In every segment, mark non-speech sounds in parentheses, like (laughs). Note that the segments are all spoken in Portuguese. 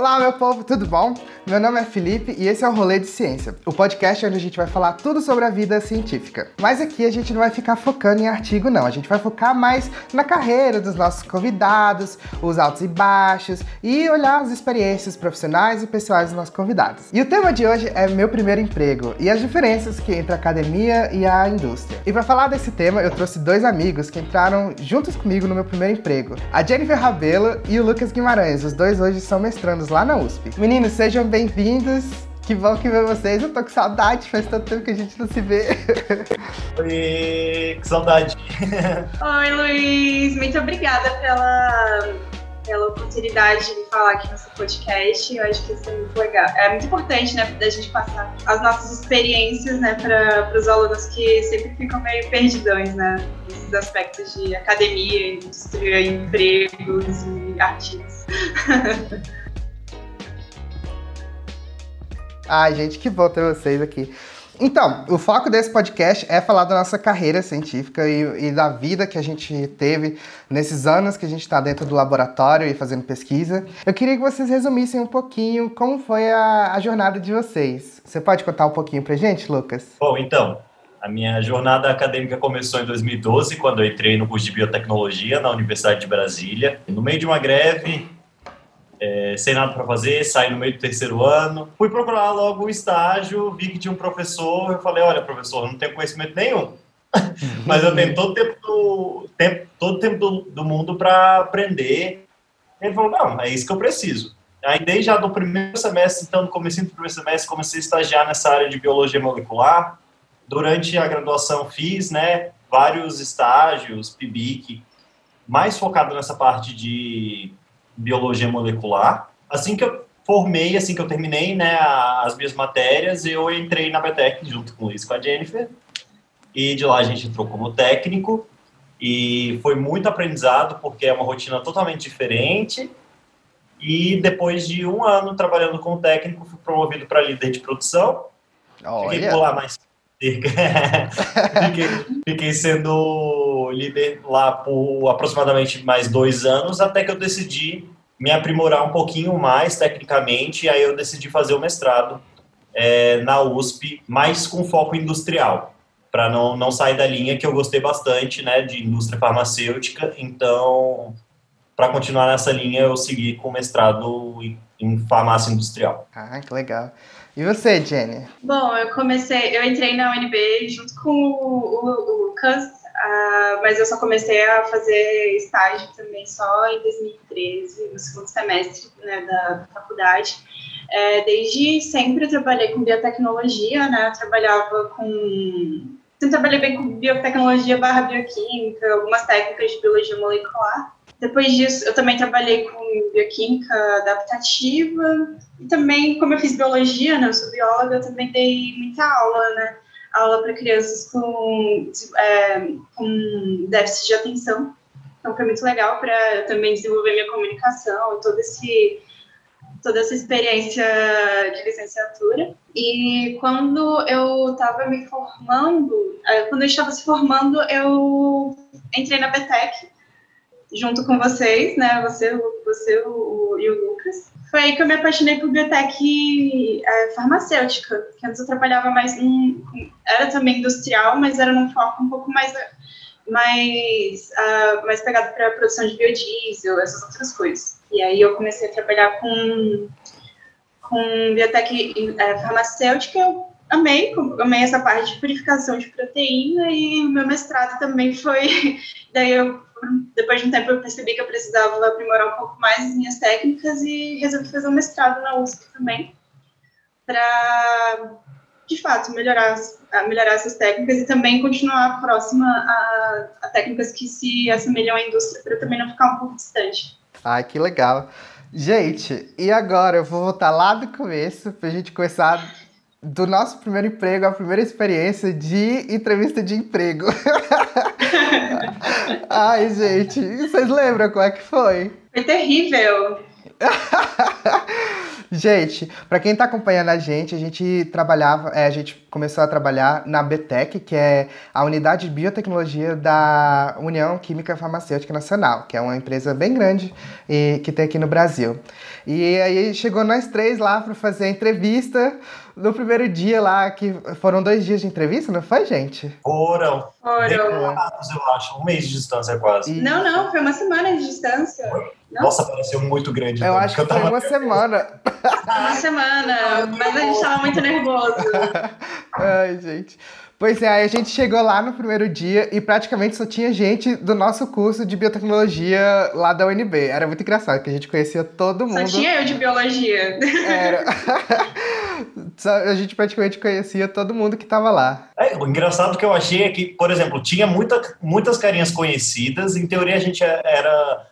Olá, meu povo, tudo bom? Meu nome é Felipe e esse é o Rolê de Ciência, o podcast onde a gente vai falar tudo sobre a vida científica. Mas aqui a gente não vai ficar focando em artigo, não. A gente vai focar mais na carreira dos nossos convidados, os altos e baixos e olhar as experiências profissionais e pessoais dos nossos convidados. E o tema de hoje é meu primeiro emprego e as diferenças que entre a academia e a indústria. E para falar desse tema, eu trouxe dois amigos que entraram juntos comigo no meu primeiro emprego: a Jennifer Rabelo e o Lucas Guimarães. Os dois hoje são mestrandos lá na USP. Meninos, sejam bem-vindos. Que bom que ver vocês. Eu tô com saudade, faz tanto tempo que a gente não se vê. (laughs) Oi, que saudade. (laughs) Oi, Luiz. Muito obrigada pela, pela oportunidade de falar aqui no seu podcast. Eu acho que isso é muito legal. É muito importante, né, da gente passar as nossas experiências, né, para os alunos que sempre ficam meio perdidões, né, nesses aspectos de academia, indústria, empregos e artigos. (laughs) Ai, gente, que bom ter vocês aqui. Então, o foco desse podcast é falar da nossa carreira científica e, e da vida que a gente teve nesses anos que a gente está dentro do laboratório e fazendo pesquisa. Eu queria que vocês resumissem um pouquinho como foi a, a jornada de vocês. Você pode contar um pouquinho pra gente, Lucas? Bom, então, a minha jornada acadêmica começou em 2012, quando eu entrei no curso de biotecnologia na Universidade de Brasília. No meio de uma greve, é, sem nada para fazer, saí no meio do terceiro ano. Fui procurar logo o estágio, vi que tinha um professor, eu falei, olha, professor, não tenho conhecimento nenhum, (laughs) mas eu tenho todo o tempo do, tempo, todo tempo do, do mundo para aprender. Ele falou, não, é isso que eu preciso. Aí, desde já do primeiro semestre, então, no começo do primeiro semestre, comecei a estagiar nessa área de biologia molecular. Durante a graduação, fiz, né, vários estágios, PIBIC, mais focado nessa parte de biologia molecular. Assim que eu formei, assim que eu terminei né, as minhas matérias, eu entrei na BTEC junto com o Luiz com a Jennifer. E de lá a gente entrou como técnico. E foi muito aprendizado, porque é uma rotina totalmente diferente. E depois de um ano trabalhando como técnico, fui promovido para líder de produção. Olha. Fiquei por lá mais (laughs) fiquei, fiquei, sendo líder lá por aproximadamente mais dois anos, até que eu decidi me aprimorar um pouquinho mais tecnicamente, e aí eu decidi fazer o mestrado é, na USP, mais com foco industrial, para não, não sair da linha que eu gostei bastante, né, de indústria farmacêutica, então, para continuar nessa linha, eu segui com mestrado em farmácia industrial. Ah, que legal. E você, Jenny? Bom, eu comecei, eu entrei na UNB junto com o, o, Lucas, uh, mas eu só comecei a fazer estágio também só em 2013, no segundo semestre né, da faculdade. É, desde sempre eu trabalhei com biotecnologia, né? Eu trabalhava com. Eu trabalhei bem com biotecnologia barra bioquímica, algumas técnicas de biologia molecular. Depois disso, eu também trabalhei com bioquímica adaptativa e também, como eu fiz biologia, né, eu sou bióloga, eu também dei muita aula, né, aula para crianças com, é, com déficit de atenção. Então, foi muito legal para também desenvolver minha comunicação todo esse toda essa experiência de licenciatura. E quando eu estava me formando, é, quando eu estava se formando, eu entrei na BTEC, junto com vocês, né? Você, você o, e o Lucas. Foi aí que eu me apaixonei por biotech é, farmacêutica, que antes eu trabalhava mais em, era também industrial, mas era num foco um pouco mais mais uh, mais pegado para a produção de biodiesel, essas outras coisas. E aí eu comecei a trabalhar com com biotech é, farmacêutica, eu amei, amei essa parte de purificação de proteína e meu mestrado também foi (laughs) daí eu depois de um tempo eu percebi que eu precisava aprimorar um pouco mais as minhas técnicas e resolvi fazer um mestrado na USP também para de fato melhorar melhorar essas técnicas e também continuar próxima a, a técnicas que se assemelham à indústria para também não ficar um pouco distante. Ai, que legal. Gente, e agora eu vou voltar lá do começo para a gente começar do nosso primeiro emprego, a primeira experiência de entrevista de emprego. (laughs) Ai, gente, vocês lembram como é que foi? Foi terrível. (laughs) gente, para quem tá acompanhando a gente, a gente trabalhava, é, a gente começou a trabalhar na BTEC, que é a unidade de biotecnologia da União Química Farmacêutica Nacional, que é uma empresa bem grande e que tem aqui no Brasil. E aí chegou nós três lá para fazer a entrevista no primeiro dia lá, que foram dois dias de entrevista, não foi, gente? Foram. Foram. Eu acho. Um mês de distância quase. E- Não, não, foi uma semana de distância. Nossa, pareceu muito grande. Eu então, acho que foi uma semana. Uma semana, mas a gente tava muito nervoso. (laughs) Ai, gente. Pois é, aí a gente chegou lá no primeiro dia e praticamente só tinha gente do nosso curso de biotecnologia lá da UNB. Era muito engraçado, que a gente conhecia todo Só mundo. tinha eu de biologia. Era. (laughs) Só- a gente praticamente conhecia todo mundo que tava lá. É, o engraçado que eu achei é que, por exemplo, tinha muita, muitas carinhas conhecidas. Em teoria, a gente era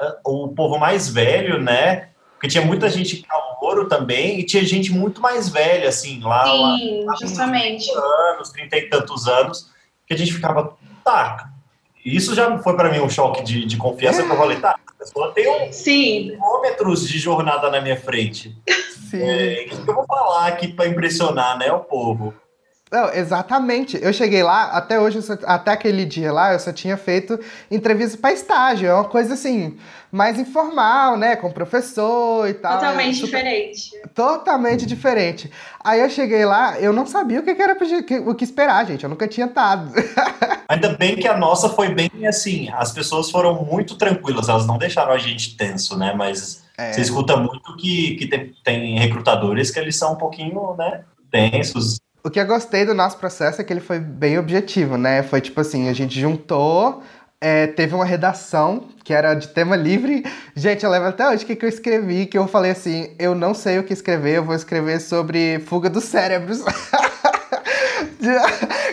ah, o povo mais velho, né? Porque tinha muita gente calouro também e tinha gente muito mais velha, assim, lá, lá Sim, justamente. anos, trinta e tantos anos, que a gente ficava, tá. Isso já foi para mim um choque de, de confiança, que eu falei, tá, a pessoa tem um Sim, quilômetros de jornada na minha frente. Sim. É, o que eu vou falar aqui para impressionar, né, o povo? Não, exatamente. Eu cheguei lá, até hoje, só- até aquele dia lá, eu só tinha feito entrevista para estágio. É uma coisa assim, mais informal, né? Com professor e tal. totalmente É super- diferente. Totalmente diferente. Aí eu cheguei lá, eu não sabia o que era o que esperar, gente. Eu nunca tinha estado. (laughs) Ainda bem que a nossa foi bem assim, as pessoas foram muito tranquilas, elas não deixaram a gente tenso, né? Mas É. você escuta muito que, que tem, tem recrutadores que eles são um pouquinho, né, tensos. O que eu gostei do nosso processo é que ele foi bem objetivo, né? Foi tipo assim, a gente juntou, é, teve uma redação que era de tema livre. Gente, eu lembro até hoje o que, que eu escrevi, que eu falei assim, eu não sei o que escrever, eu vou escrever sobre fuga dos cérebros. (laughs)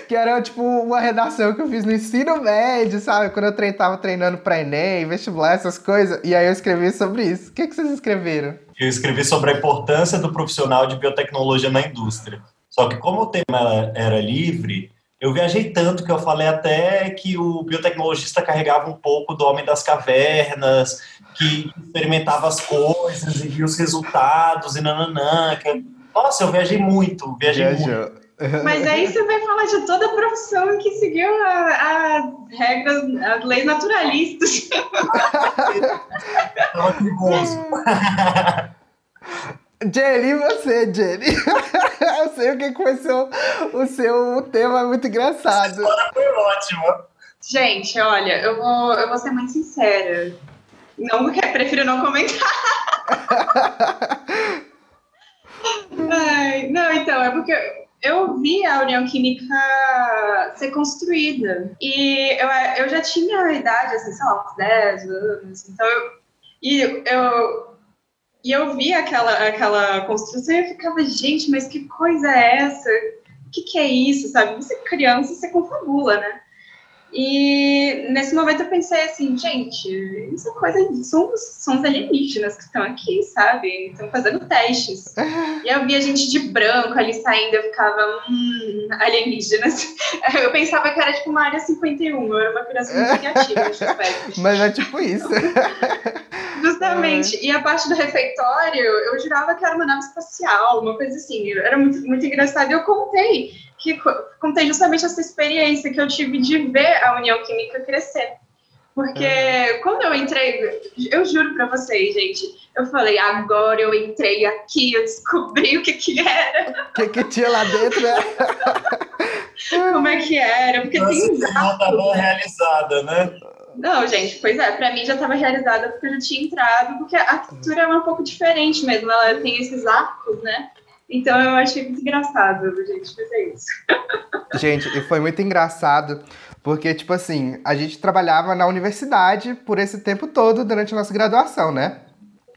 que era tipo uma redação que eu fiz no ensino médio, sabe? Quando eu trein, tava treinando pra Enem, vestibular, essas coisas. E aí eu escrevi sobre isso. O que, que vocês escreveram? Eu escrevi sobre a importância do profissional de biotecnologia na indústria. Só que como o tema era livre, eu viajei tanto que eu falei até que o biotecnologista carregava um pouco do homem das cavernas, que experimentava as coisas e via os resultados e nananã. Que... Nossa, eu viajei muito, viajei muito. Viajou. (laughs) Mas aí você vai falar de toda a profissão que seguiu as regras, as leis naturalistas. (laughs) Tava perigoso. (laughs) Jenny, e você, Jenny? (laughs) eu sei o que foi seu, o seu tema é muito engraçado. Foi ótimo. Gente, olha, eu vou, eu vou ser muito sincera. Não, prefiro não comentar. (laughs) Ai, não, então, é porque eu vi a União Química ser construída. E eu, eu já tinha a idade, assim, sei lá, uns 10 anos. Então, eu, e eu, e eu vi aquela, aquela construção e eu ficava, gente, mas que coisa é essa? O que, que é isso, sabe? Você criança, você confabula, né? E nesse momento eu pensei assim, gente, isso é coisa, são, são os alienígenas que estão aqui, sabe? Estão fazendo testes. (laughs) E eu via gente de branco ali saindo, eu ficava, hum, alienígenas. (laughs) Eu pensava que era tipo uma área 51, eu era uma criança muito criativa nesse (laughs) aspecto. Mas é tipo isso. Justamente. E a parte do refeitório, eu jurava que era uma nave espacial, uma coisa assim. Era muito, muito engraçado. E eu contei, que co- contei justamente essa experiência que eu tive de ver a União Química crescer. Porque quando eu entrei, eu juro pra vocês, gente, eu falei, agora eu entrei aqui, eu descobri o que que era, O que, que tinha lá dentro, né? (laughs) como é que era, porque Nossa, tem que não realizada, né? Não, gente, pois é, pra mim já estava realizada porque eu já tinha entrado, porque a arquitetura é um pouco diferente mesmo, ela tem esses arcos, né? Então eu achei muito engraçado, gente, fazer isso. (laughs) Gente, e foi muito engraçado, porque, tipo assim, a gente trabalhava na universidade por esse tempo todo durante a nossa graduação, né?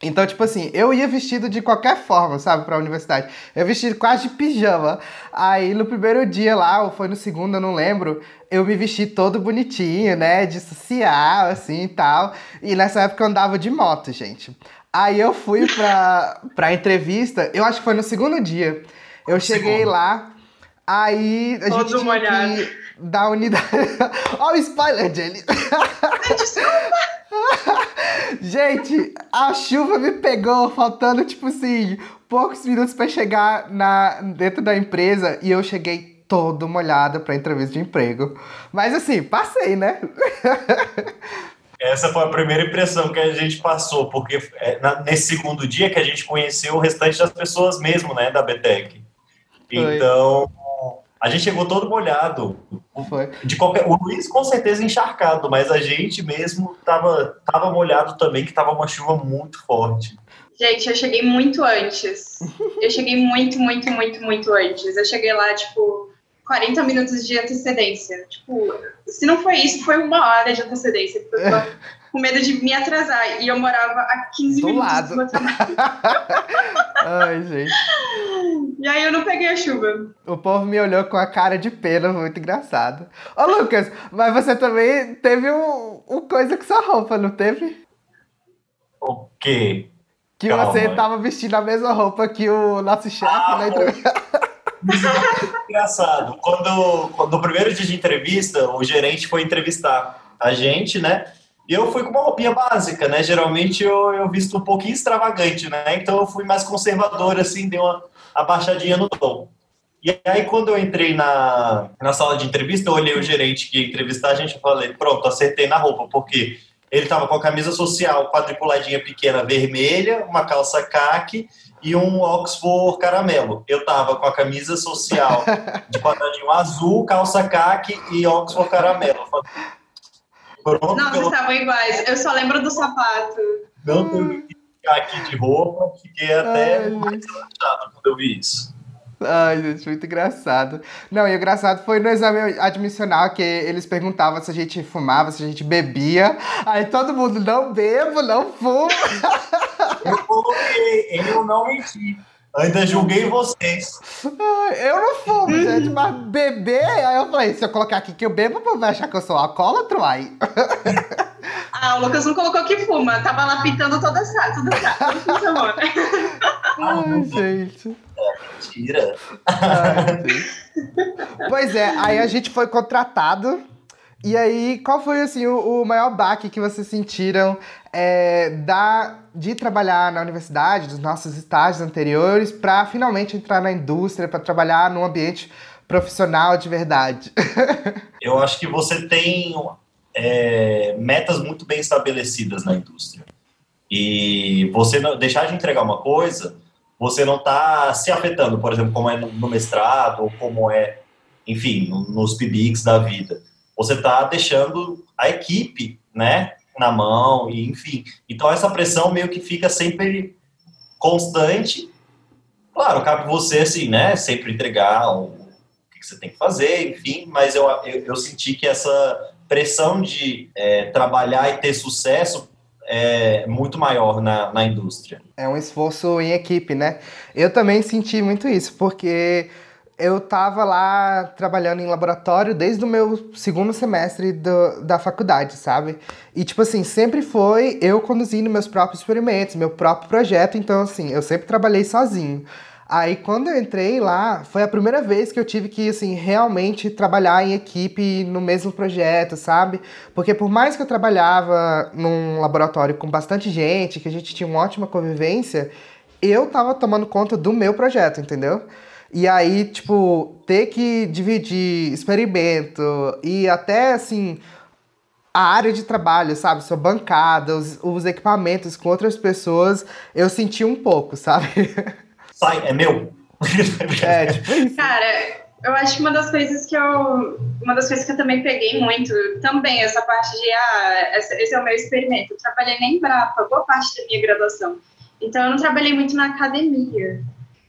Então, tipo assim, eu ia vestido de qualquer forma, sabe, pra universidade. Eu vestido quase de pijama. Aí, no primeiro dia lá, ou foi no segundo, eu não lembro, eu me vesti todo bonitinho, né, de social, assim, e tal. E nessa época eu andava de moto, gente. Aí eu fui pra, pra entrevista, eu acho que foi no segundo dia. Eu cheguei Segundo. lá, Aí a Todo gente tinha molhado. que dar unidade. (laughs) Olha o spoiler, Jenny. (laughs) Gente, a chuva me pegou faltando, tipo assim, poucos minutos pra chegar na, dentro da empresa e eu cheguei todo molhado pra entrevista de emprego. Mas assim, passei, né? (laughs) Essa foi a primeira impressão que a gente passou, porque é, na- nesse segundo dia que a gente conheceu o restante das pessoas mesmo, né, da BTEC. Então, a gente chegou todo molhado. Foi. De qualquer, o Luiz com certeza encharcado, mas a gente mesmo tava, tava molhado também, que tava uma chuva muito forte. Gente, eu cheguei muito antes. Eu cheguei muito, muito, muito, muito antes. Eu cheguei lá, tipo, 40 minutos de antecedência. Tipo, se não foi isso, foi uma hora de antecedência. Porque eu tava com medo de me atrasar. E eu morava a 15 Do minutos lado. do meu trabalho. (laughs) Ai, gente. E aí eu não peguei a chuva. O povo me olhou com a cara de pena, muito engraçado. Ô, Lucas, mas você também teve um, um coisa com sua roupa, não teve? O quê? Que Calma. você tava vestindo a mesma roupa que o nosso chefe Ah, na entrevista. (laughs) Engraçado. Quando, quando no primeiro dia de entrevista, o gerente foi entrevistar a gente, né? E eu fui com uma roupinha básica, né? Geralmente eu, eu visto um pouquinho extravagante, né? Então eu fui mais conservador, assim, dei uma abaixadinha no tom. E aí, quando eu entrei na, na sala de entrevista, eu olhei o gerente que ia entrevistar a gente e falei, pronto, acertei na roupa, porque ele tava com a camisa social quadriculadinha pequena vermelha, uma calça caque e um Oxford caramelo. Eu tava com a camisa social (laughs) de quadradinho azul, calça caque e Oxford caramelo. Pronto, Não, vocês pelo estavam iguais. Eu só lembro do sapato. não teve que ficar aqui de roupa, fiquei até Ai, mais relaxado quando eu vi isso. Ai, gente, muito engraçado. Não, e o engraçado foi no exame admissional que eles perguntavam se a gente fumava, se a gente bebia. Aí todo mundo, não bebo, não fumo. Eu eu não menti. Ainda julguei vocês. Ai, Eu não fumo, (laughs) gente, mas beber. Aí eu falei, se eu colocar aqui que eu bebo, vai achar que eu sou alcoólatra, aí. (laughs) Ah, o Lucas não colocou que fuma. Tava lá pintando toda essa, toda essa. (laughs) Ai, gente. Mentira. Ai, gente. Pois é, aí a gente foi contratado. E aí, qual foi assim o, o maior baque que vocês sentiram é, da, de trabalhar na universidade, dos nossos estágios anteriores, para finalmente entrar na indústria, para trabalhar num ambiente profissional de verdade? (laughs) Eu acho que você tem é, metas muito bem estabelecidas na indústria. E você não, deixar de entregar uma coisa, você não está se afetando, por exemplo, como é no, no mestrado, ou como é, enfim, no- nos PBICs da vida. Você está deixando a equipe, né, na mão, e enfim. Então essa pressão meio que fica sempre constante. Claro, cabe você, assim, né, sempre entregar o que você tem que fazer, enfim, mas eu, eu, eu senti que essa pressão de é, trabalhar e ter sucesso é muito maior na, na indústria. É um esforço em equipe, né? Eu também senti muito isso, porque eu tava lá trabalhando em laboratório desde o meu segundo semestre do- da faculdade, sabe? E, tipo assim, sempre foi eu conduzindo meus próprios experimentos, meu próprio projeto, então, assim, eu sempre trabalhei sozinho. Aí, quando eu entrei lá, foi a primeira vez que eu tive que, assim, realmente trabalhar em equipe no mesmo projeto, sabe? Porque por mais que eu trabalhava num laboratório com bastante gente, que a gente tinha uma ótima convivência, eu tava tomando conta do meu projeto, entendeu? E aí, tipo, ter que dividir experimento e até, assim, a área de trabalho, sabe? Sua bancada, os, os equipamentos com outras pessoas, eu senti um pouco, sabe? (laughs) Sai, é meu. É, tipo isso. Cara, eu acho que uma das coisas que eu. Uma das coisas que eu também peguei muito, também, essa parte de, ah, esse é o meu experimento. Eu trabalhei na Embrapa, boa parte da minha graduação. Então, eu não trabalhei muito na academia.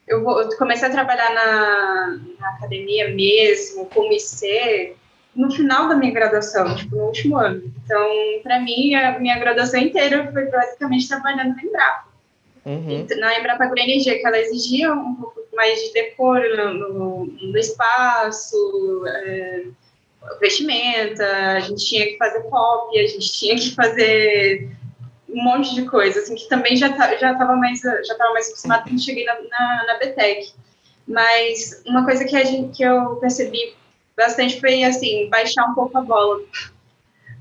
Eu, vou- eu comecei a trabalhar na, na academia mesmo, como IC, no final da minha graduação, tipo, no último ano. Então, para mim, a minha graduação inteira foi basicamente trabalhando na Embrapa Uhum. na Embrapa Agroenergia, que ela exigia um pouco mais de decor no, no- no espaço, é, vestimenta, a gente tinha que fazer cópia, a gente tinha que fazer um monte de coisa, assim, que também já tá, já estava mais já tava mais acostumado quando cheguei na, na, na BTEC. Mas uma coisa que, a gente, que eu percebi bastante foi, assim, baixar um pouco a bola.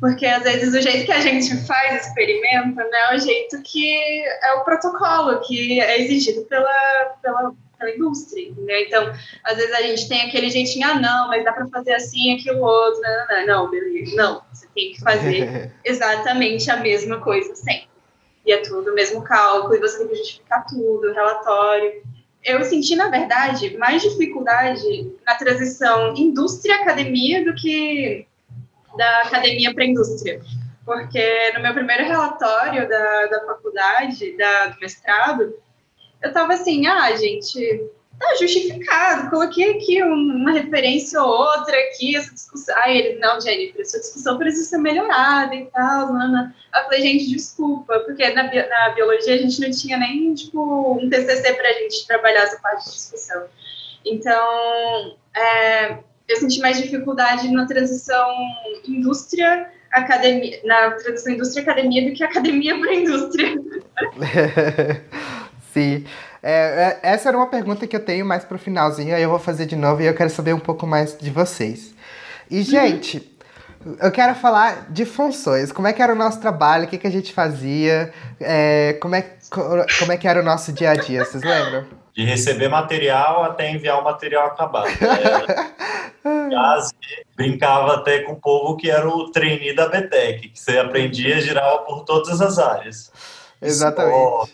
Porque, às vezes, o jeito que a gente faz experimento, né, é o jeito que é o protocolo que é exigido pela, pela, pela indústria, entendeu? Então, às vezes a gente tem aquele jeitinho, ah, não, mas dá para fazer assim, aquilo, outro, não, não, não, beleza. Não, tem que fazer (laughs) exatamente a mesma coisa sempre. E é tudo o mesmo cálculo, e você tem que justificar tudo, relatório eu senti, na verdade, mais dificuldade na transição indústria-academia do que da academia para a indústria. Porque no meu primeiro relatório da, da faculdade, da, do mestrado, eu estava assim, ah, gente, tá justificado, coloquei aqui uma referência ou outra aqui, essa discussão. Aí ele, não, Jennifer, essa discussão precisa ser melhorada e tal. Não. Eu falei, gente, desculpa, porque na, na biologia a gente não tinha nem, tipo, um TCC para a gente trabalhar essa parte de discussão. Então, é, eu senti mais dificuldade na transição indústria academia, na transição indústria academia do que academia para indústria. (laughs) Sim. É, é, essa era uma pergunta que eu tenho mais pro finalzinho, aí eu vou fazer de novo e eu quero saber um pouco mais de vocês. E, gente, eu quero falar de funções. Como é que era o nosso trabalho, o que, que a gente fazia, é, como, é, como é que era o nosso dia a dia, vocês lembram? De receber material até enviar o material acabado. (laughs) É, brincava até com o povo que era o trainee da BTEC, que você aprendia, girava por todas as áreas. Exatamente.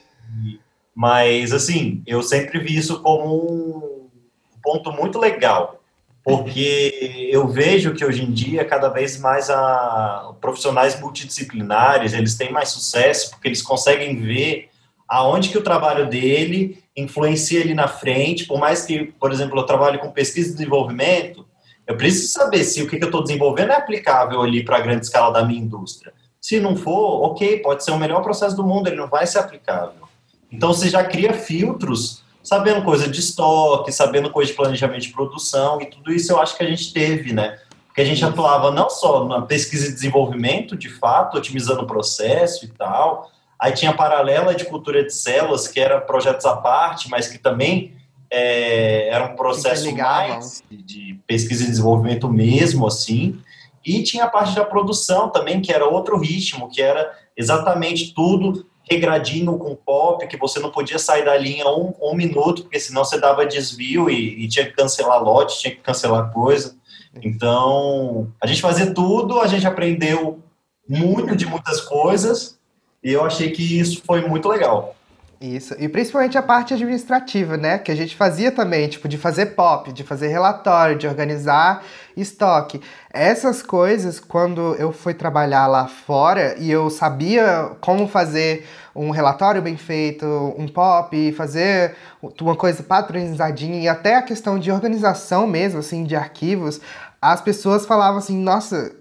Mas, assim, eu sempre vi isso como um ponto muito legal, porque eu vejo que hoje em dia, cada vez mais, a, profissionais multidisciplinares, eles têm mais sucesso, porque eles conseguem ver aonde que o trabalho dele influencia ali na frente, por mais que, por exemplo, eu trabalhe com pesquisa e desenvolvimento, eu preciso saber se o que, que eu estou desenvolvendo é aplicável ali para a grande escala da minha indústria. Se não for, ok, pode ser o melhor processo do mundo, ele não vai ser aplicável. Então você já cria filtros, sabendo coisa de estoque, sabendo coisa de planejamento de produção, e tudo isso eu acho que a gente teve, né? Porque a gente atuava não só na pesquisa e desenvolvimento, de fato, otimizando o processo e tal. Aí tinha a paralela de cultura de células, que era projetos à parte, mas que também é, era um processo mais de pesquisa e desenvolvimento mesmo, assim. E tinha a parte da produção também, que era outro ritmo, que era exatamente tudo regradinho com pop, que você não podia sair da linha um, um minuto, porque senão você dava desvio e, e tinha que cancelar lote, tinha que cancelar coisa. Então, a gente fazia tudo, a gente aprendeu muito de muitas coisas, e eu achei que isso foi muito legal. Isso, e principalmente a parte administrativa, né? Que a gente fazia também, tipo, de fazer pop, de fazer relatório, de organizar estoque. Essas coisas, quando eu fui trabalhar lá fora e eu sabia como fazer um relatório bem feito, um pop, fazer uma coisa padronizadinha e até a questão de organização mesmo, assim, de arquivos, as pessoas falavam assim, nossa,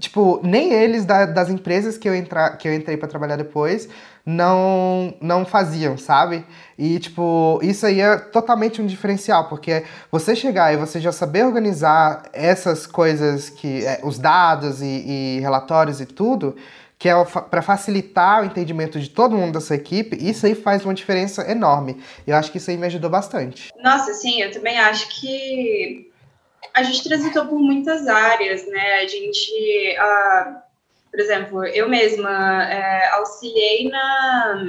tipo, nem eles da, das empresas que eu, entra, que eu entrei para trabalhar depois não não faziam, sabe? E tipo, isso aí é totalmente um diferencial, porque você chegar e você já saber organizar essas coisas que é, os dados e, e relatórios e tudo, que é para facilitar o entendimento de todo mundo da sua equipe, isso aí faz uma diferença enorme. Eu acho que isso aí me ajudou bastante. Nossa, sim, eu também acho que a gente transitou por muitas áreas, né? A gente, uh, por exemplo, eu mesma é, auxiliei na,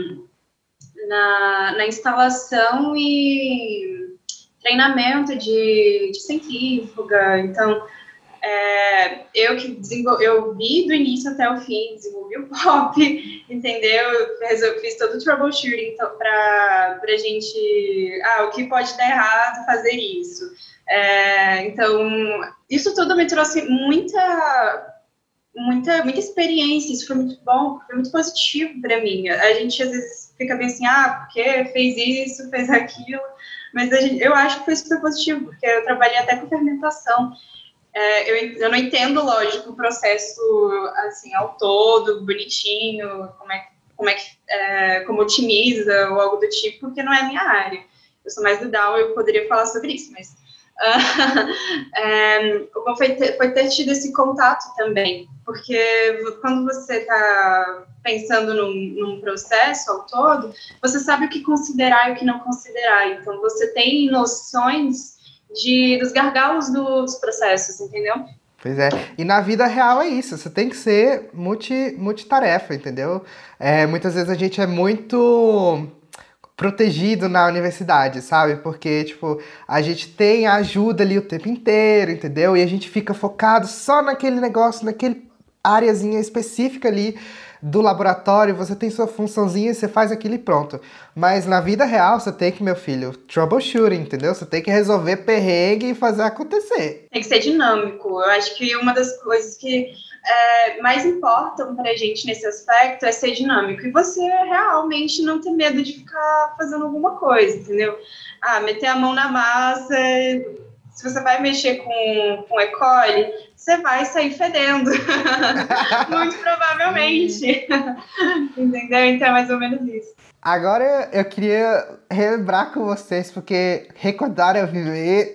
na, na, instalação e treinamento de, de centrífuga, então é, eu que desenvolvi, eu vi do início até o fim, desenvolvi o pop, (laughs) entendeu? Eu fiz todo o troubleshooting para a gente, ah, o que pode dar errado fazer isso. É, então, isso tudo me trouxe muita, muita, muita experiência, isso foi muito bom, foi muito positivo para mim. A gente às vezes fica bem assim, ah, porque fez isso, fez aquilo, mas gente, eu acho que foi super positivo, porque eu trabalhei até com fermentação. É, eu, eu não entendo, lógico, o processo assim ao todo, bonitinho, como é, como é que é, como otimiza ou algo do tipo, porque não é a minha área. Eu sou mais do DAO, eu poderia falar sobre isso, mas (laughs) é, foi ter, foi ter tido esse contato também, porque quando você está pensando num, num, processo ao todo, você sabe o que considerar e o que não considerar. Então, você tem noções de, dos gargalos do, dos processos, entendeu? Pois é. E na vida real é isso. Você tem que ser multi, multitarefa, entendeu? É, muitas vezes a gente é muito protegido na universidade, sabe? Porque, tipo, a gente tem ajuda ali o tempo inteiro, entendeu? E a gente fica focado só naquele negócio, naquele áreazinha específica ali do laboratório, você tem sua funçãozinha, você faz aquilo e pronto. Mas na vida real, você tem que, meu filho, troubleshooting, entendeu? Você tem que resolver perrengue e fazer acontecer. Tem que ser dinâmico. Eu acho que uma das coisas que é, mais importam pra gente nesse aspecto é ser dinâmico. E você realmente não ter medo de ficar fazendo alguma coisa, entendeu? Ah, meter a mão na massa. Se você vai mexer com, com E. coli, você vai sair fedendo. (laughs) Muito provavelmente. Entendeu? Então é mais ou menos isso. Agora eu queria relembrar com vocês, porque recordaram viver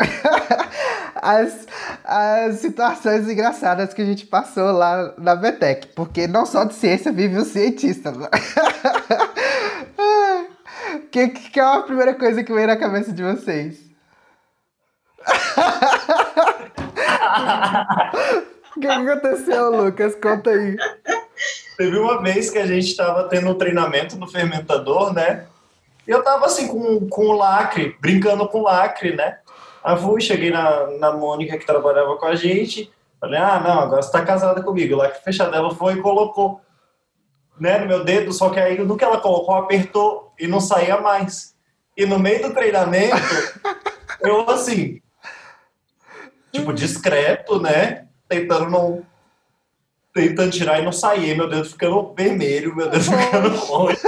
(laughs) as, as situações engraçadas que a gente passou lá na BTEC. Porque não só de ciência vive o cientista. (laughs) O que, que é a primeira coisa que veio na cabeça de vocês? O que aconteceu, Lucas? Conta aí. Teve uma vez que a gente estava tendo um treinamento no fermentador, né? E eu tava assim com, com o lacre, brincando com o lacre, né? Aí fui, cheguei na, na Mônica que trabalhava com a gente. Falei, ah, não, agora você tá casada comigo. O lacre fechado. Ela foi e colocou né, no meu dedo, só que aí no que ela colocou, apertou e não saía mais. E no meio do treinamento, eu assim, tipo, discreto, né? Tentando não. Tentando tirar e não sair, meu dedo ficando vermelho, meu dedo ficando roxo.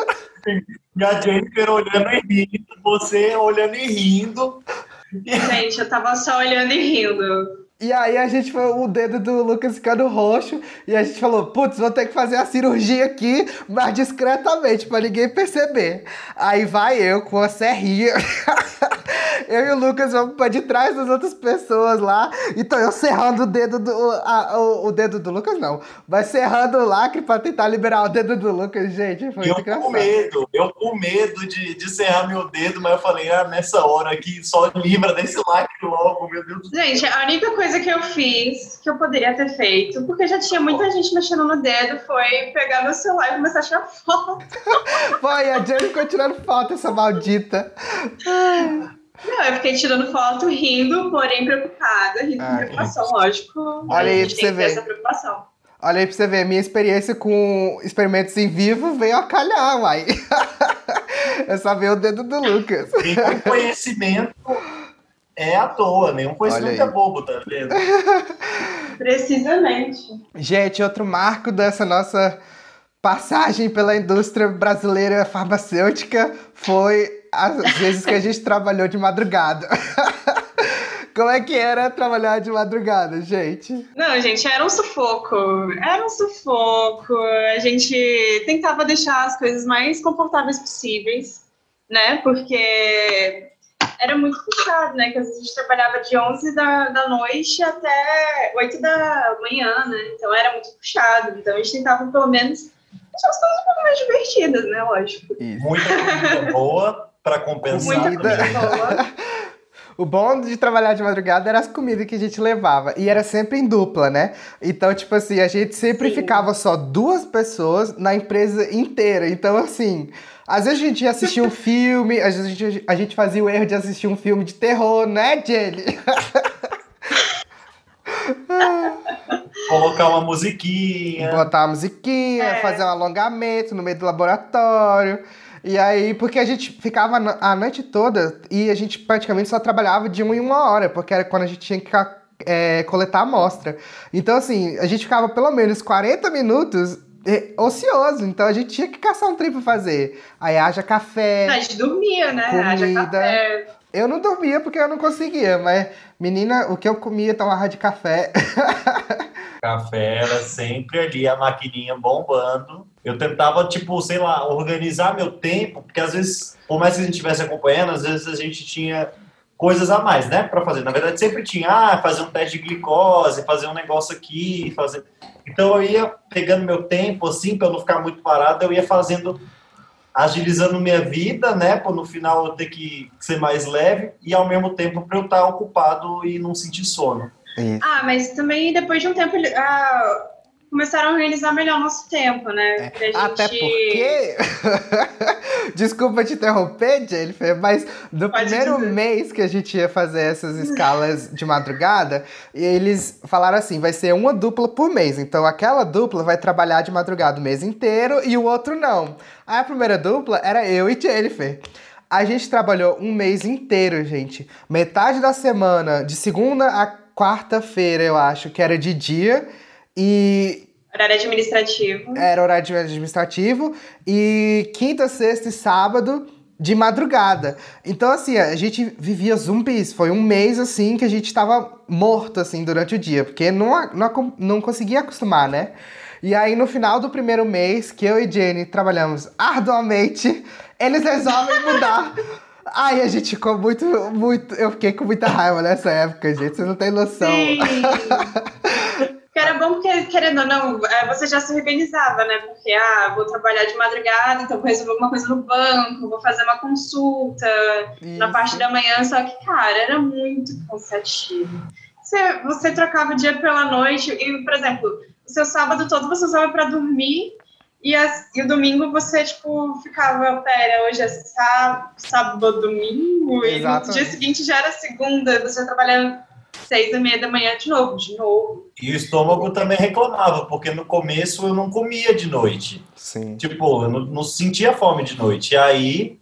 E a Jennifer olhando e rindo, você olhando e rindo. Gente, eu tava só olhando e rindo. E aí a gente foi o dedo do Lucas ficando roxo e a gente falou, putz, vou ter que fazer a cirurgia aqui, mas discretamente, para ninguém perceber. Aí vai eu com a serrinha. (laughs) eu e o Lucas vamos para de trás das outras pessoas lá. Então eu serrando o dedo do. A, o, o, dedo do Lucas, não. Vai serrando o lacre para tentar liberar o dedo do Lucas, gente. Foi eu com medo, eu com medo de, de serrar meu dedo, mas eu falei, ah, nessa hora aqui, só livra desse lacre logo, meu Deus do céu. Gente, a única coisa que eu fiz, que eu poderia ter feito, porque já tinha muita gente mexendo no dedo, foi pegar meu celular e começar a tirar foto. foi, a Jenny ficou tirando foto, essa maldita. Não, eu fiquei tirando foto, rindo, porém preocupada, rindo ah, com preocupação, lógico. Olha aí pra você ver. Essa preocupação. Olha aí pra você ver, minha experiência com experimentos em vivo veio a calhar, uai. (laughs) é só ver o dedo do Lucas. Nenhum conhecimento é à toa, nenhum conhecimento é bobo, tá vendo? (laughs) Precisamente. Gente, outro marco dessa nossa passagem pela indústria brasileira farmacêutica foi as vezes que a gente trabalhou de madrugada. (laughs) Como é que era trabalhar de madrugada, gente? Não, gente, era um sufoco. Era um sufoco. A gente tentava deixar as coisas mais confortáveis possíveis, né? Porque era muito puxado, né? Que às vezes a gente trabalhava de 11 da, da noite até 8 da manhã, né? Então era muito puxado. Então a gente tentava, pelo menos, deixar as coisas um pouco mais divertidas, né? Lógico. Isso. Muita comida boa para compensar. Comida. (laughs) O bom de trabalhar de madrugada era as comidas que a gente levava. E era sempre em dupla, né? Então, tipo assim, a gente sempre Sim. ficava só duas pessoas na empresa inteira. Então, assim, às vezes a gente ia assistir um (laughs) filme, às vezes a gente, a gente fazia o erro de assistir um filme de terror, né, Jenny? (laughs) Colocar uma musiquinha. Botar uma musiquinha, é. fazer um alongamento no meio do laboratório. E aí, porque a gente ficava a noite toda e a gente praticamente só trabalhava de uma em uma hora, porque era quando a gente tinha que é, coletar a amostra. Então, assim, a gente ficava pelo menos 40 minutos é, ocioso, então a gente tinha que caçar um trem pra fazer. Aí haja café. A gente dormia, né? Comida. Haja café. Eu não dormia porque eu não conseguia, mas, menina, o que eu comia tomava de café. (laughs) Café era sempre ali, a maquininha bombando. Eu tentava, tipo, sei lá, organizar meu tempo, porque às vezes, por mais que a gente estivesse acompanhando, às vezes a gente tinha coisas a mais, né, para fazer. Na verdade, sempre tinha, ah, fazer um teste de glicose, fazer um negócio aqui, fazer. Então eu ia pegando meu tempo, assim, para não ficar muito parado, eu ia fazendo, agilizando minha vida, né, para no final eu ter que ser mais leve e ao mesmo tempo para eu estar ocupado e não sentir sono. Isso. Ah, mas também depois de um tempo, ah, começaram a organizar melhor o nosso tempo, né? É, gente... Até porque. (laughs) Desculpa te interromper, Jennifer, mas no Pode primeiro dizer. mês que a gente ia fazer essas escalas de madrugada, eles falaram assim: vai ser uma dupla por mês. Então aquela dupla vai trabalhar de madrugada o mês inteiro e o outro não. Aí a primeira dupla era eu e Jennifer. A gente trabalhou um mês inteiro, gente. Metade da semana, de segunda a quarta-feira, eu acho, que era de dia. E. Horário administrativo. Era horário administrativo. E quinta, sexta e sábado de madrugada. Então, assim, a gente vivia zumbis. Foi um mês, assim, que a gente tava morto, assim, durante o dia. Porque não, não, não conseguia acostumar, né? E aí, no final do primeiro mês, que eu e Jenny trabalhamos arduamente, (laughs) eles resolvem mudar. (laughs) Ai, a gente ficou muito, muito. Eu fiquei com muita raiva nessa época, gente. Você não tem noção. Sim. Que era bom porque, querendo ou não, é, você já se organizava, né? Porque, ah, vou trabalhar de madrugada, então vou resolver alguma coisa no banco, vou fazer uma consulta Isso. na parte da manhã, só que, cara, era muito cansativo. Você, você trocava o dia pela noite e, por exemplo, o seu sábado todo você usava para dormir e, as, e o domingo você, tipo, ficava, pera, hoje é sábado, sábado domingo, Exatamente. e no dia seguinte já era segunda, você ia trabalhando seis e meia da manhã de novo, de novo. E o estômago também reclamava, porque no começo eu não comia de noite. Sim. Tipo, eu não, não sentia fome de noite. E aí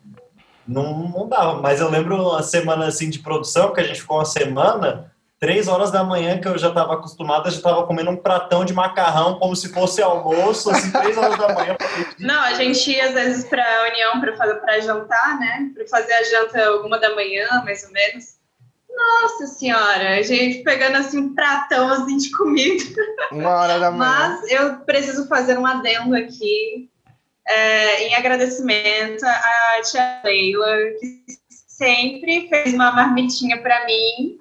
não, não dava. Mas eu lembro uma semana assim de produção, que a gente ficou uma semana, três horas da manhã, que eu já estava acostumada, já estava comendo um pratão de macarrão como se fosse almoço, assim, três horas da manhã. Não, a gente ia às vezes para a União para fazer para jantar, né? Para fazer a janta uma da manhã, mais ou menos. Nossa senhora, a gente pegando assim um pratão assim de comida. Uma hora da manhã. Mas eu preciso fazer um adendo aqui é, em agradecimento à tia Leila, que sempre fez uma marmitinha para mim,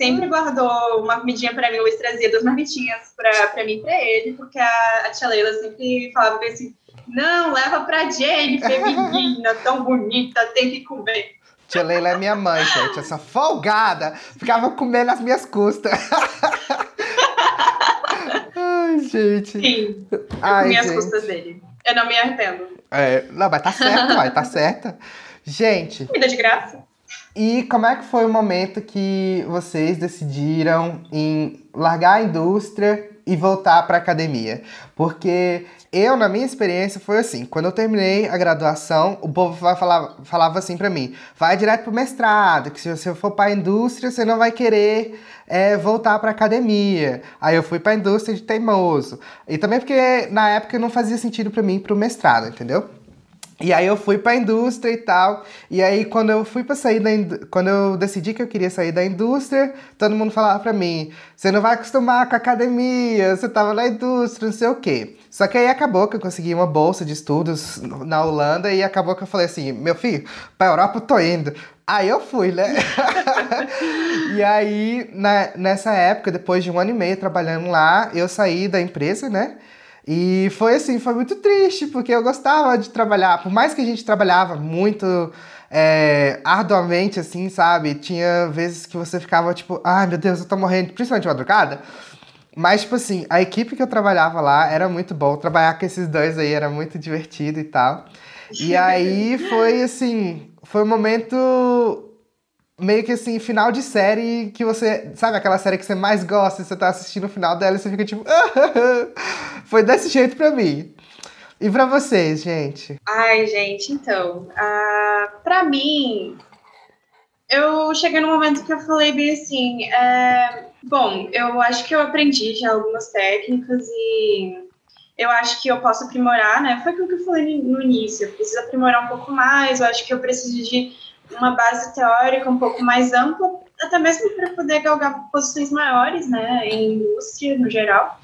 sempre guardou uma comidinha para mim, Luiz trazia duas marmitinhas para mim e para ele, porque a, a tia Leila sempre falava assim, não, leva para Jennifer, menina, tão bonita, tem que comer. Tia Leila é minha mãe, gente. Essa folgada ficava comendo as minhas custas. (laughs) Ai, gente. Sim, Ai, comi as custas dele. Eu não me arrependo. É, não, mas tá certo, vai, tá certa. Gente. Comida de graça. E como é que foi o momento que vocês decidiram em largar a indústria e voltar para academia? Porque eu, na minha experiência, foi assim: quando eu terminei a graduação, o povo falar, falava assim para mim: vai direto pro mestrado, que se você for para a indústria, você não vai querer é, voltar para academia. Aí eu fui para a indústria de teimoso. E também porque na época não fazia sentido para mim pro mestrado, entendeu? E aí eu fui para a indústria e tal. E aí quando eu fui para sair da quando eu decidi que eu queria sair da indústria, todo mundo falava para mim: "Você não vai acostumar com a academia, você tava na indústria, não sei o quê". Só que aí acabou que eu consegui uma bolsa de estudos na Holanda e acabou que eu falei assim: "Meu filho, para Europa eu tô indo". Aí eu fui, né? (laughs) e aí, na, nessa época, depois de um ano e meio trabalhando lá, eu saí da empresa, né? E foi assim, foi muito triste, porque eu gostava de trabalhar, por mais que a gente trabalhava muito é, arduamente, assim, sabe? Tinha vezes que você ficava tipo, ai meu Deus, eu tô morrendo, principalmente de madrugada. Mas, tipo assim, a equipe que eu trabalhava lá era muito bom. Trabalhar com esses dois aí era muito divertido e tal. E aí (laughs) foi assim, foi um momento meio que assim, final de série que você. Sabe aquela série que você mais gosta você tá assistindo o final dela e você fica tipo. (laughs) Foi desse jeito pra mim. E pra vocês, gente? Ai, gente, então. Uh, pra mim, eu cheguei num momento que eu falei bem assim. É, bom, eu acho que eu aprendi já algumas técnicas e eu acho que eu posso aprimorar, né? Foi aquilo que eu falei no início. Eu preciso aprimorar um pouco mais. Eu acho que eu preciso de uma base teórica um pouco mais ampla, até mesmo para poder galgar posições maiores, né, em indústria no geral.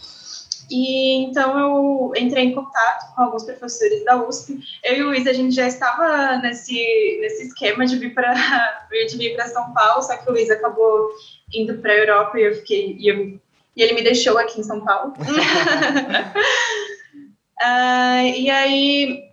E então eu entrei em contato com alguns professores da USP. Eu e o Luiz, a gente já estava nesse, nesse esquema de vir para (laughs) de vir para São Paulo, só que o Luiz acabou indo para a Europa e eu fiquei e, eu, e, ele me deixou aqui em São Paulo. uh, (laughs) e aí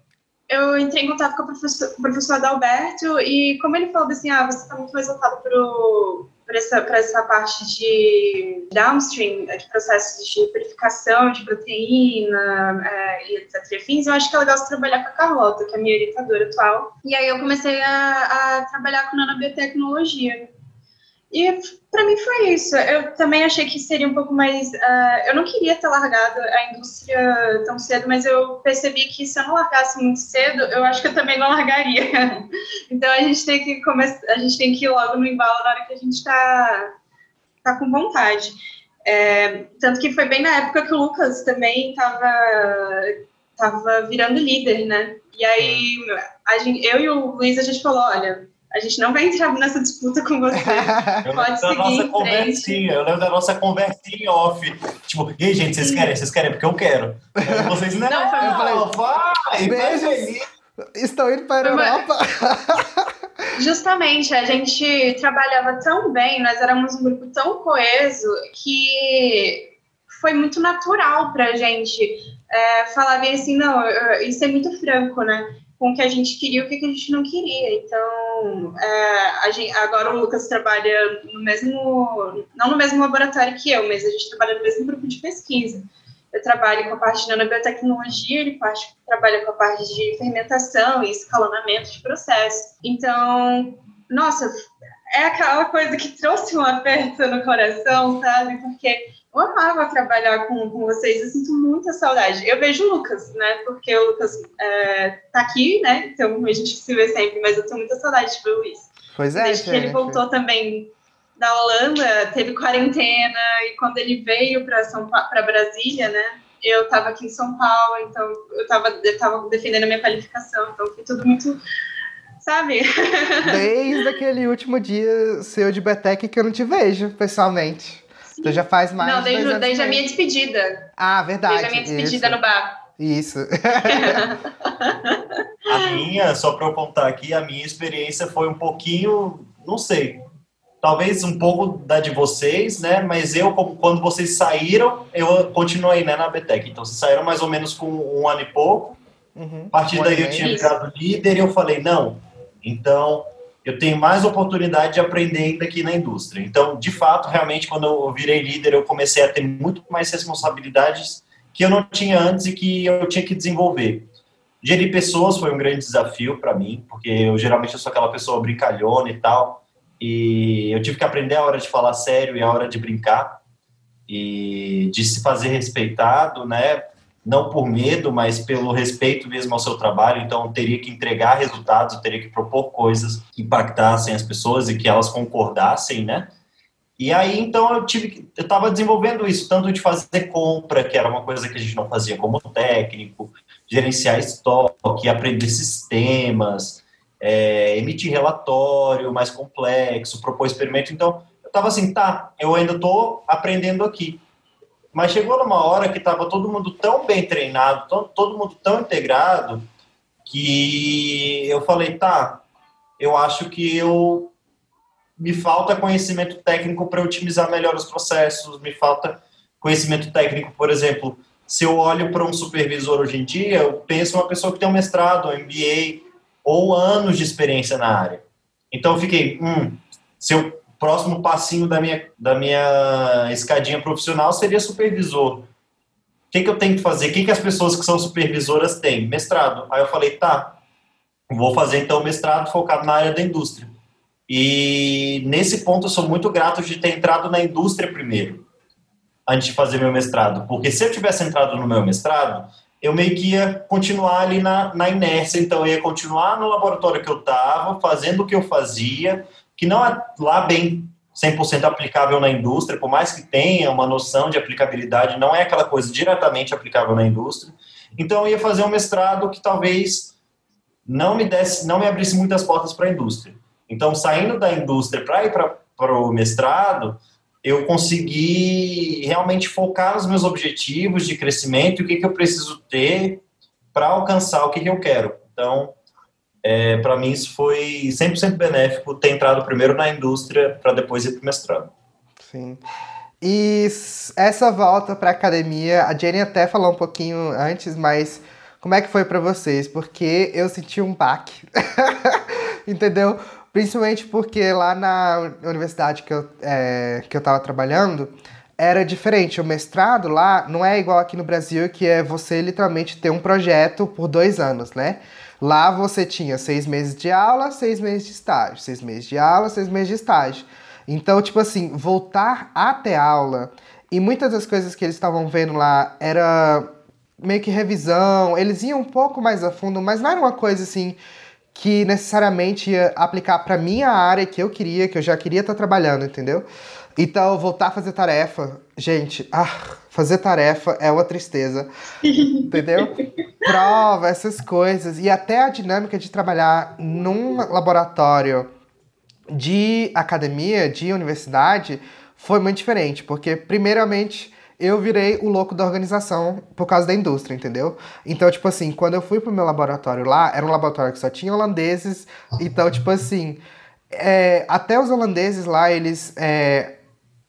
eu entrei em contato com o professor, professor Adalberto e como ele falou assim, ah, você está muito mais voltado para essa, essa parte de downstream, de processos de purificação de proteína é, e etc. Enfim, eu acho que é legal trabalhar com a Carlota, que é a minha orientadora atual. E aí eu comecei a, a trabalhar com nanobiotecnologia. E para mim foi isso. Eu também achei que seria um pouco mais. Uh, eu não queria ter largado a indústria tão cedo, mas eu percebi que se eu não largasse muito cedo, eu acho que eu também não largaria. (laughs) então a gente tem que começar, a gente tem que ir logo no embalo na hora que a gente está tá com vontade. É, tanto que foi bem na época que o Lucas também estava tava virando líder, né? E aí a gente, eu e o Luiz a gente falou, olha, a gente não vai entrar nessa disputa com você. (laughs) Pode seguir nossa conversinha, eu lembro da nossa conversinha off. Tipo, e aí, gente, vocês querem? Vocês querem? Porque eu quero. Aí (laughs) vocês, não, não, não falei, vai, beijos. Estão indo para a Europa. (laughs) Justamente, a gente trabalhava tão bem, nós éramos um grupo tão coeso que foi muito natural para a gente é, falar bem assim, não, isso é muito franco, né? Com o que a gente queria e o que a gente não queria. Então, é, gente, agora o Lucas trabalha no mesmo, não no mesmo laboratório que eu, mas a gente trabalha no mesmo grupo de pesquisa. Eu trabalho com a parte de nanobiotecnologia, ele parte, trabalha com a parte de fermentação e escalonamento de processos. Então, nossa, é aquela coisa que trouxe um aperto no coração, sabe? Porque eu amava trabalhar com, com vocês, eu sinto muita saudade. Eu vejo o Lucas, né? Porque o Lucas é, tá aqui, né? Então a gente se vê sempre, mas eu tenho muita saudade de ver o Luiz. Pois é. Desde que ele voltou também da Holanda, teve quarentena, e quando ele veio para São para Brasília, né? Eu estava aqui em São Paulo, então eu estava eu tava defendendo a minha qualificação, então foi tudo muito sabe? (laughs) Desde aquele último dia seu de Betec que eu não te vejo, pessoalmente. Então já faz mais. Não, desde, desde a minha despedida. Ah, verdade. Desde a minha despedida isso. no bar. Isso. a minha, só para eu contar aqui, a minha experiência foi um pouquinho, não sei, talvez um pouco da de vocês, né? Mas eu, quando vocês saíram, eu continuei né, na BTEC. Então, vocês saíram mais ou menos com um ano e pouco. Uhum. A partir um daí eu tinha virado líder e eu falei, não, então eu tenho mais oportunidade de aprender ainda aqui na indústria. Então, de fato, realmente, quando eu virei líder, eu comecei a ter muito mais responsabilidades que eu não tinha antes e que eu tinha que desenvolver. Gerir pessoas foi um grande desafio para mim, porque eu geralmente eu sou aquela pessoa brincalhona e tal, e eu tive que aprender a hora de falar sério e a hora de brincar e de se fazer respeitado, né? Não por medo, mas pelo respeito mesmo ao seu trabalho. Então, teria que entregar resultados, teria que propor coisas que impactassem as pessoas e que elas concordassem, né? E aí, então, eu tive, eu estava desenvolvendo isso, tanto de fazer compra, que era uma coisa que a gente não fazia como técnico, gerenciar estoque, aprender sistemas, é, emitir relatório mais complexo, propor experimento. Então, eu estava assim, tá, eu ainda estou aprendendo aqui. Mas chegou numa hora que estava todo mundo tão bem treinado, todo, mundo tão integrado, que eu falei, tá, eu acho que eu me falta conhecimento técnico para otimizar melhor os processos, me falta conhecimento técnico, por exemplo, se eu olho para um supervisor hoje em dia, eu penso uma pessoa que tem um mestrado, um MBA ou anos de experiência na área. Então eu fiquei, hum, se eu próximo passinho da minha, da minha escadinha profissional seria supervisor. O que, que eu tenho que fazer? O que, que as pessoas que são supervisoras têm? Mestrado. Aí eu falei, tá, vou fazer então mestrado focado na área da indústria. E nesse ponto eu sou muito grato de ter entrado na indústria primeiro, antes de fazer meu mestrado. Porque se eu tivesse entrado no meu mestrado, eu meio que ia continuar ali na, na inércia, então eu ia continuar no laboratório que eu estava, fazendo o que eu fazia, que não é lá bem 100% aplicável na indústria, por mais que tenha uma noção de aplicabilidade, não é aquela coisa diretamente aplicável na indústria. Então eu ia fazer um mestrado que talvez não me desse, não me abrisse muitas portas para a indústria. Então, saindo da indústria para ir para o mestrado, eu consegui realmente focar nos meus objetivos de crescimento o que, que eu preciso ter para alcançar o que, que eu quero. Então, é, para mim, isso foi 100% benéfico ter entrado primeiro na indústria para depois ir para mestrado. Sim. E essa volta para academia, a Jenny até falou um pouquinho antes, mas como é que foi para vocês? Porque eu senti um baque, (laughs) entendeu? Principalmente porque lá na universidade que eu, é, que eu tava trabalhando, era diferente. O mestrado lá não é igual aqui no Brasil, que é você literalmente ter um projeto por dois anos, né? Lá você tinha seis meses de aula, seis meses de estágio, seis meses de aula, seis meses de estágio. Então, tipo assim, voltar até aula e muitas das coisas que eles estavam vendo lá era meio que revisão, eles iam um pouco mais a fundo, mas não era uma coisa assim que necessariamente ia aplicar para minha área que eu queria, que eu já queria estar tá trabalhando, entendeu? Então, voltar a fazer tarefa, gente, ah, fazer tarefa é uma tristeza, (laughs) entendeu? Prova, essas coisas, e até a dinâmica de trabalhar num laboratório de academia, de universidade, foi muito diferente, porque, primeiramente, eu virei o louco da organização por causa da indústria, entendeu? Então, tipo assim, quando eu fui pro meu laboratório lá, era um laboratório que só tinha holandeses, então, tipo assim, é, até os holandeses lá, eles é,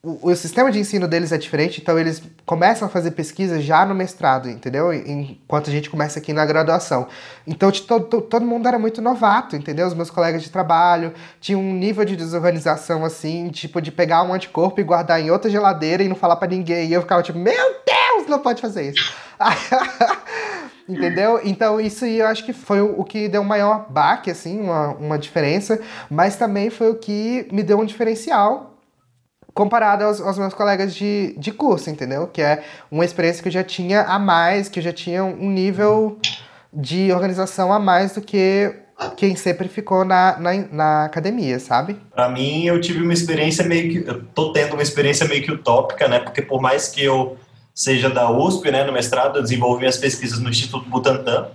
o, o, sistema de ensino deles é diferente, então eles começam a fazer pesquisa já no mestrado, entendeu? Enquanto a gente começa aqui na graduação. Então todo, todo mundo era muito novato, entendeu? Os meus colegas de trabalho tinham um nível de desorganização assim, tipo de pegar um anticorpo e guardar em outra geladeira e não falar para ninguém. E eu ficava tipo, meu Deus, não pode fazer isso. (laughs) entendeu? Então isso eu acho que foi o que deu um maior baque, assim, uma, uma diferença, mas também foi o que me deu um diferencial comparado aos, aos, meus colegas de, de curso, entendeu? Que é uma experiência que eu já tinha a mais, que eu já tinha um nível de organização a mais do que quem sempre ficou na, na, na academia, sabe? Para mim, eu tive uma experiência meio que. Eu tô tendo uma experiência meio que utópica, né? Porque por mais que eu seja da USP, né, no mestrado, eu desenvolvi minhas pesquisas no Instituto Butantan.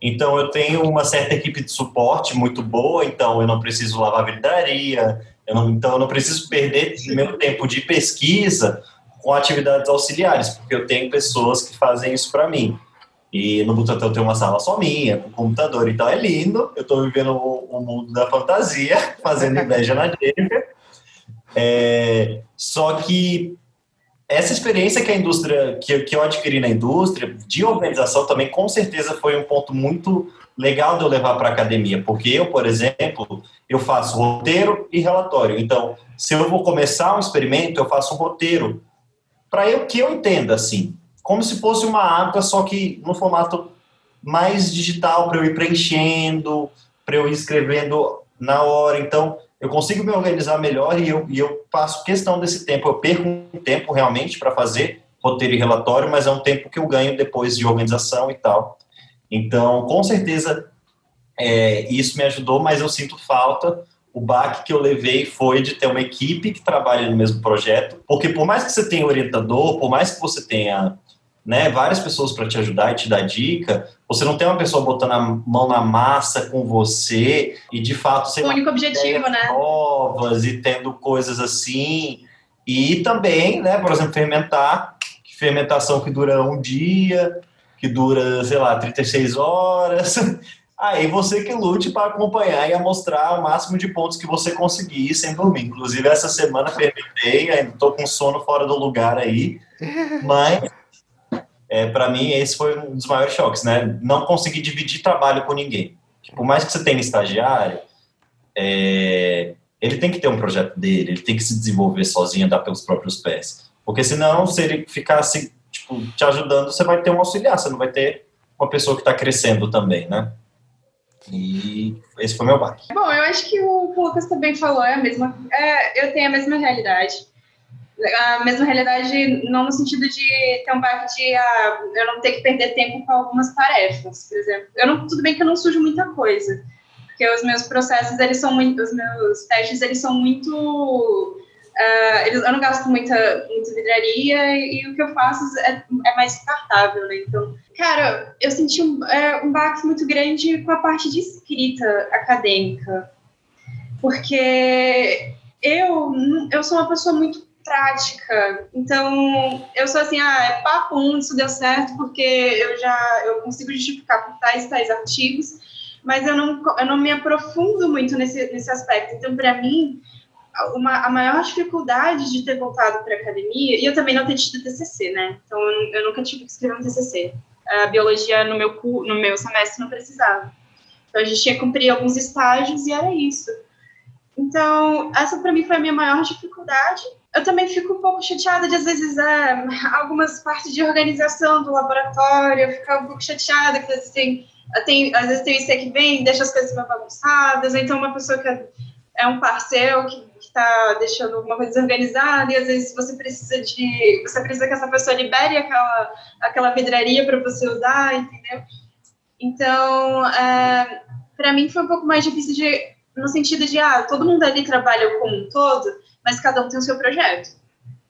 Então, eu tenho uma certa equipe de suporte muito boa, então eu não preciso lavar vidraria, eu não, então, eu não preciso perder meu tempo de pesquisa com atividades auxiliares, porque eu tenho pessoas que fazem isso para mim. E no Butantan eu tenho uma sala só minha, com computador, então é lindo. Eu estou vivendo o, o, mundo da fantasia, (laughs) fazendo inveja na Jennifer. É, só que essa experiência que a indústria, que, que eu adquiri na indústria, de organização também, com certeza foi um ponto muito legal de eu levar para a academia, porque eu, por exemplo, eu faço roteiro e relatório. Então, se eu vou começar um experimento, eu faço um roteiro para eu que eu entenda assim, como se fosse uma ata, só que no formato mais digital para eu ir preenchendo, para eu ir escrevendo na hora. Então, eu consigo me organizar melhor e eu, e eu passo questão desse tempo. Eu perco um tempo realmente para fazer roteiro e relatório, mas é um tempo que eu ganho depois de organização e tal. Então, com certeza, é, isso me ajudou, mas eu sinto falta. O baque que eu levei foi de ter uma equipe que trabalha no mesmo projeto, porque por mais que você tenha orientador, por mais que você tenha né, várias pessoas para te ajudar e te dar dica, você não tem uma pessoa botando a mão na massa com você e de fato ser o único objetivo, né? novas e tendo coisas assim. E também, né, por exemplo, fermentar, fermentação que dura um dia, que dura, sei lá, 36 horas. (laughs) Aí você que lute para acompanhar e mostrar o máximo de pontos que você conseguir sem dormir. Inclusive, essa semana permitei, ainda estou com sono fora do lugar aí, (laughs) mas é, para mim esse foi um dos maiores choques, né? Não conseguir dividir trabalho com ninguém. Por mais que você tenha estagiário, é, ele tem que ter um projeto dele, ele tem que se desenvolver sozinho, andar pelos próprios pés. Porque senão, se ele ficasse tipo, te ajudando, você vai ter um auxiliar, você não vai ter uma pessoa que está crescendo também, né? E esse foi meu baque. Bom, eu acho que o Lucas também falou é a mesma. É, eu tenho a mesma realidade. A mesma realidade, não no sentido de ter um baque de ah, eu não ter que perder tempo com algumas tarefas, por exemplo. Eu não, tudo bem que eu não sujo muita coisa, porque os meus processos, eles são muito, os meus testes, eles são muito Uh, eu não gasto muita, muita vidraria e, o que eu faço é, é, mais descartável, né? Então, cara, eu senti um, é, um baque muito grande com a parte de escrita acadêmica, porque eu, eu sou uma pessoa muito prática. Então, eu sou assim, ah, é papo um, isso deu certo, porque eu já eu consigo justificar por tais tais artigos, mas eu não, eu não me aprofundo muito nesse, nesse aspecto. Então, para mim, uma, a maior dificuldade de ter voltado para a academia, e eu também não ter tido TCC, né? Então, eu, nunca tive que escrever um TCC. A biologia no meu, no meu semestre não precisava. Então, a gente tinha que cumprir alguns estágios e era isso. Então, essa para mim foi a minha maior dificuldade. Eu também fico um pouco chateada de, às vezes, é, algumas partes de organização do laboratório, eu ficar um pouco chateada, que às vezes tem, às vezes tem o IC que vem, deixa as coisas bagunçadas, ou então uma pessoa que é, é um parceiro que está deixando alguma coisa desorganizada, e às vezes você precisa de. Você precisa que essa pessoa libere aquela, aquela vidraria para você usar, entendeu? Então, é, para mim foi um pouco mais difícil de no sentido de, ah, todo mundo ali trabalha como um todo, mas cada um tem o seu projeto,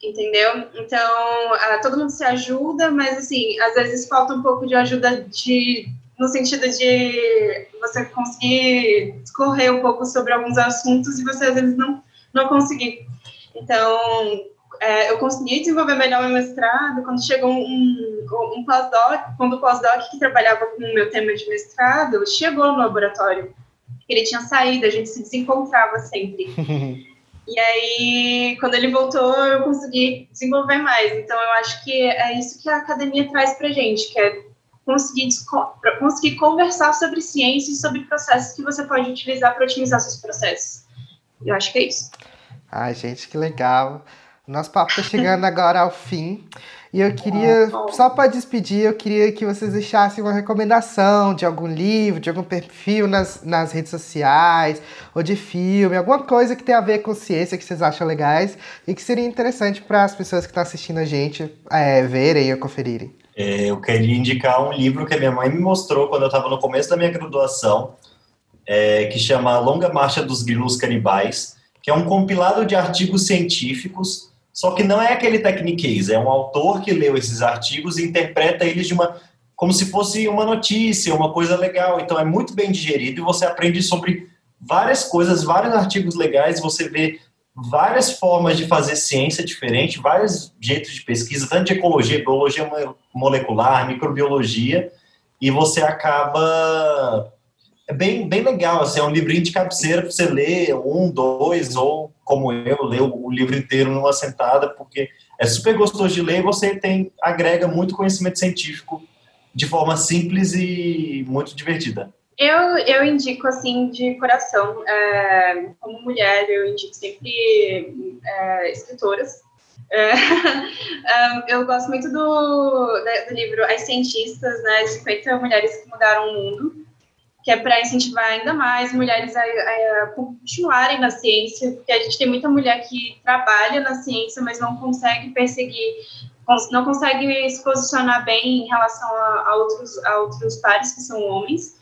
entendeu? Então, ah, todo mundo se ajuda, mas, assim, às vezes falta um pouco de ajuda de, no sentido de você conseguir discorrer um pouco sobre alguns assuntos e você, às vezes, não, não conseguir. Então, é, eu consegui desenvolver melhor meu mestrado quando chegou um, um pós-doc, quando o pós-doc que trabalhava com o meu tema de mestrado chegou no laboratório ele tinha saído, a gente se desencontrava sempre. (laughs) e aí, quando ele voltou, eu consegui desenvolver mais. Então, eu acho que é isso que a academia traz pra gente, que é conseguir, conseguir conversar sobre ciência e sobre processos que você pode utilizar para otimizar seus processos. Eu acho que é isso. Ai, gente, que legal. Nosso papo está chegando agora ao fim. E eu queria, só para despedir, eu queria que vocês deixassem uma recomendação de algum livro, de algum perfil nas, nas redes sociais, ou de filme, alguma coisa que tenha a ver com ciência que vocês acham legais e que seria interessante para as pessoas que estão assistindo a gente é, verem ou conferirem. É, eu queria indicar um livro que a minha mãe me mostrou quando eu estava no começo da minha graduação, é, que chama Longa Marcha dos Grilos Canibais, que é um compilado de artigos científicos só que não é aquele techniquez, é um autor que leu esses artigos e interpreta eles de uma como se fosse uma notícia, uma coisa legal. Então é muito bem digerido e você aprende sobre várias coisas, vários artigos legais, você vê várias formas de fazer ciência diferente, vários jeitos de pesquisa, tanto de ecologia, biologia molecular, microbiologia, e você acaba é bem, bem legal, assim, é um livrinho de cabeceira para você ler um, dois, ou como eu, ler o, livro inteiro numa sentada, porque é super gostoso de ler e você tem, agrega muito conhecimento científico de forma simples e muito divertida. Eu, eu indico, assim, de coração, é, como mulher, eu indico sempre é, escritoras. É, (laughs) eu gosto muito do, do livro As Cientistas, né, 50 Mulheres que Mudaram o Mundo, que é para incentivar ainda mais mulheres a, a, continuarem na ciência, porque a gente tem muita mulher que trabalha na ciência, mas não consegue perseguir, não consegue se posicionar bem em relação a, a outros, a outros pares que são homens.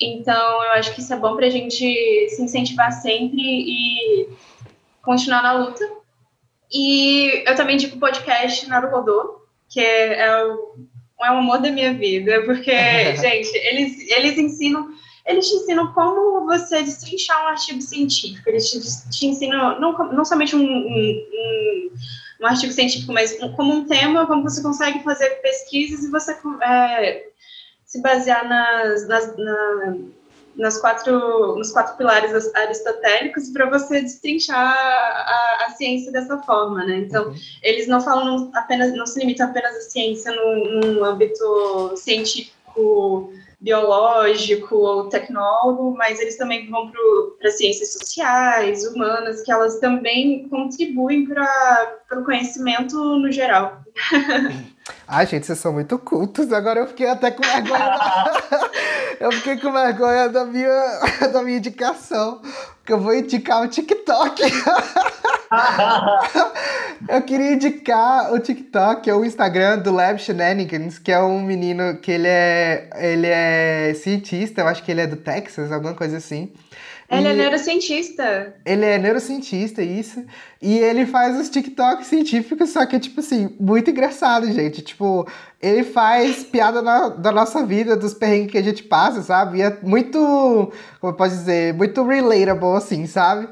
Então, eu acho que isso é bom para a gente se incentivar sempre e continuar na luta. E eu também digo o podcast Naruhodô, que é, é, o, é o amor da minha vida, porque, (laughs) gente, eles, eles ensinam eles te ensinam como você destrinchar um artigo científico, eles te, te ensinam não, não somente um, um, um, um artigo científico, mas como um tema, como você consegue fazer pesquisas e você é, se basear nas, nas, na, nas quatro, nos quatro pilares aristotélicos para você destrinchar a, a, ciência dessa forma, né? Então, uhum. eles não falam apenas, não se limitam apenas à ciência no, no âmbito científico biológico ou tecnólogo, mas eles também vão para ciências sociais, humanas, que elas também contribuem para o conhecimento no geral. Ai, gente, vocês são muito cultos. Agora eu fiquei até com vergonha. Da... (laughs) eu fiquei com vergonha da minha, (laughs) da minha indicação. Porque eu vou indicar o TikTok. (laughs) (laughs) eu queria indicar o TikTok ou o Instagram do Lab Shenanigans, que é um menino que ele é, ele é cientista, eu acho que ele é do Texas, alguma coisa assim. Ele é neurocientista. Ele é neurocientista, isso. E ele faz os TikToks científicos, só que, tipo assim, muito engraçado, gente. Tipo, ele faz piada na, da nossa vida, dos perrengues que a gente passa, sabe? E é muito, como eu posso dizer, muito relatable, assim, sabe?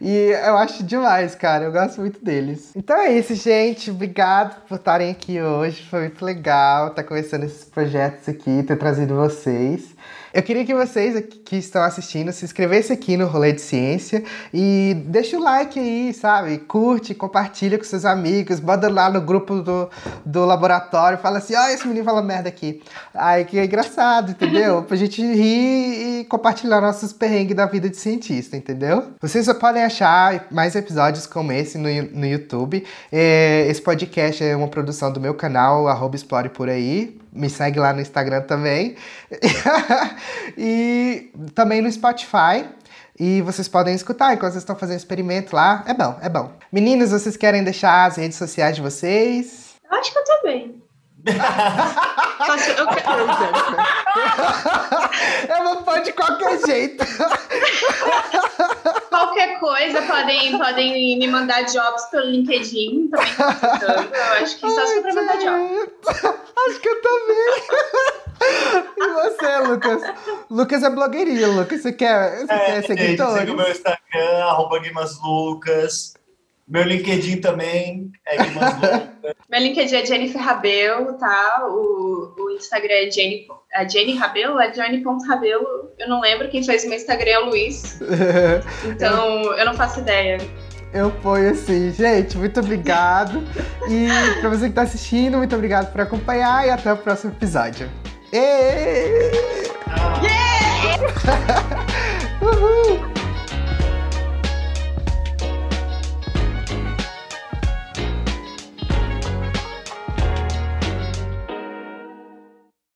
E eu acho demais, cara. Eu gosto muito deles. Então é isso, gente. Obrigado por estarem aqui hoje. Foi muito legal estar começando esses projetos aqui, ter trazido vocês. Eu queria que vocês que estão assistindo se inscrevessem aqui no Rolê de Ciência e deixa o like aí, sabe? Curte, compartilha com seus amigos, bota lá no grupo do, do laboratório, fala assim, ó, oh, esse menino fala merda aqui. Aí que é engraçado, entendeu? pra gente rir e compartilhar nossos perrengues da vida de cientista, entendeu? Vocês só podem achar mais episódios como esse no, no YouTube. É, esse podcast é uma produção do meu canal, arroba Explore Por Aí me segue lá no Instagram também. (laughs) e também no Spotify. E vocês podem escutar enquanto vocês estão fazendo experimento lá. É bom, é bom. Meninas, vocês querem deixar as redes sociais de vocês? Eu acho que eu tô bem. (laughs) (laughs) eu vou pôr de qualquer jeito. Qualquer coisa, podem, podem me mandar jobs pelo LinkedIn. Também Eu acho que só se for mandar jobs. Acho que eu também. E você, Lucas? Lucas é blogueirinho, Lucas. Você quer, você é, quer seguidores? Siga o meu Instagram, arroba Lucas. Meu LinkedIn também é (laughs) meu LinkedIn é Jennifer Rabelo, tá? O, o Instagram é Jenny, é Jenny Rabelo, é Jenny.rabelo. Eu não lembro quem fez o meu Instagram é o Luiz. (laughs) Então, eu não faço ideia. Eu ponho assim, gente, muito obrigado. e pra você que tá assistindo, muito obrigado por acompanhar e até o próximo episódio. Yeah! (laughs)